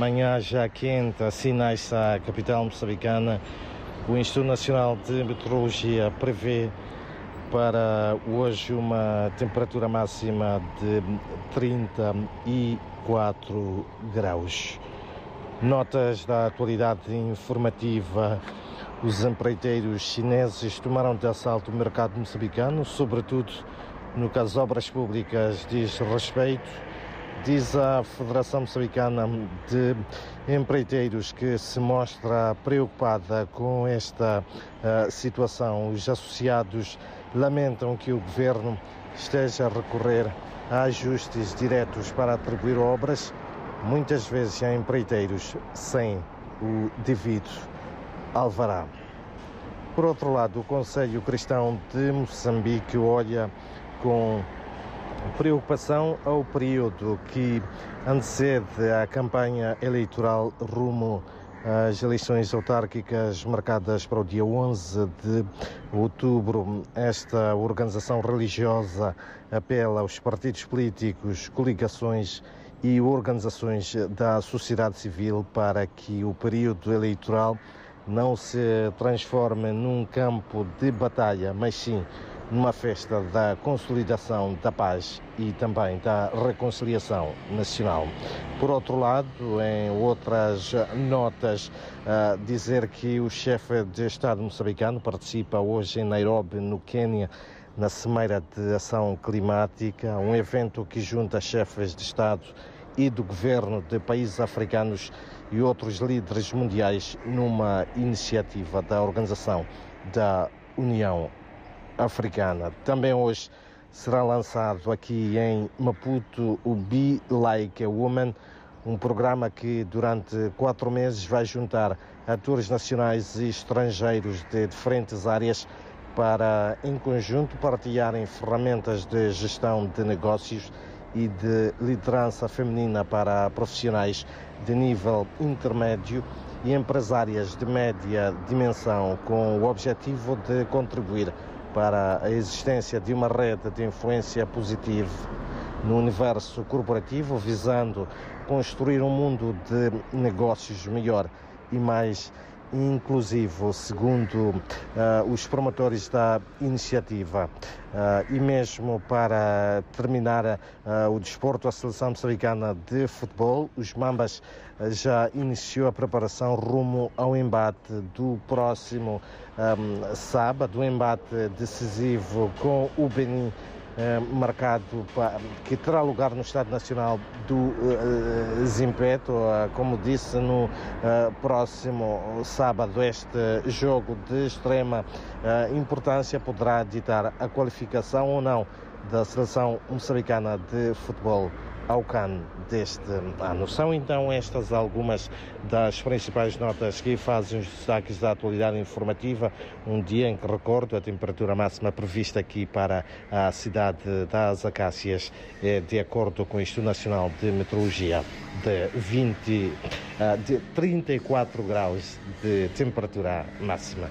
manhã já quente, sinais a capital moçambicana. O Instituto Nacional de Meteorologia prevê para hoje uma temperatura máxima de 34 graus. Notas da atualidade informativa. Os empreiteiros chineses tomaram de assalto o mercado moçambicano, sobretudo no caso obras públicas diz respeito diz a Federação Moçambicana de Empreiteiros que se mostra preocupada com esta uh, situação. Os associados lamentam que o governo esteja a recorrer a ajustes diretos para atribuir obras, muitas vezes a empreiteiros sem o devido alvará. Por outro lado, o Conselho Cristão de Moçambique olha com preocupação ao período que antecede a campanha eleitoral rumo às eleições autárquicas marcadas para o dia 11 de outubro. Esta organização religiosa apela aos partidos políticos, coligações e organizações da sociedade civil para que o período eleitoral não se transforme num campo de batalha, mas sim numa festa da consolidação da paz e também da reconciliação nacional. Por outro lado, em outras notas, uh, dizer que o chefe de Estado moçambicano participa hoje em Nairobi, no Quênia, na Cimeira de Ação Climática, um evento que junta chefes de Estado e do governo de países africanos e outros líderes mundiais numa iniciativa da Organização da União africana. Também hoje será lançado aqui em Maputo o Be Like a Woman, um programa que durante quatro meses vai juntar atores nacionais e estrangeiros de diferentes áreas para, em conjunto, partilharem ferramentas de gestão de negócios e de liderança feminina para profissionais de nível intermédio e empresárias de média dimensão, com o objetivo de contribuir para a existência de uma rede de influência positiva no universo corporativo, visando construir um mundo de negócios melhor e mais inclusivo, segundo uh, os promotores da iniciativa. Uh, e mesmo para terminar uh, o desporto, a seleção moçambicana de futebol, os Mambas já iniciou a preparação rumo ao embate do próximo um, sábado, um embate decisivo com o Benin marcado que terá lugar no Estado Nacional do uh, Zimpeto, uh, como disse no próximo sábado. Este jogo de extrema importância poderá ditar a qualificação ou não da seleção moçambicana de futebol ao CAN deste ano. São então estas algumas das principais notas que fazem os destaques da atualidade informativa, um dia em que recordo a temperatura máxima prevista aqui para a cidade das Acácias, é de acordo com o Instituto Nacional de Meteorologia, de 20 ah, de 34 graus de temperatura máxima.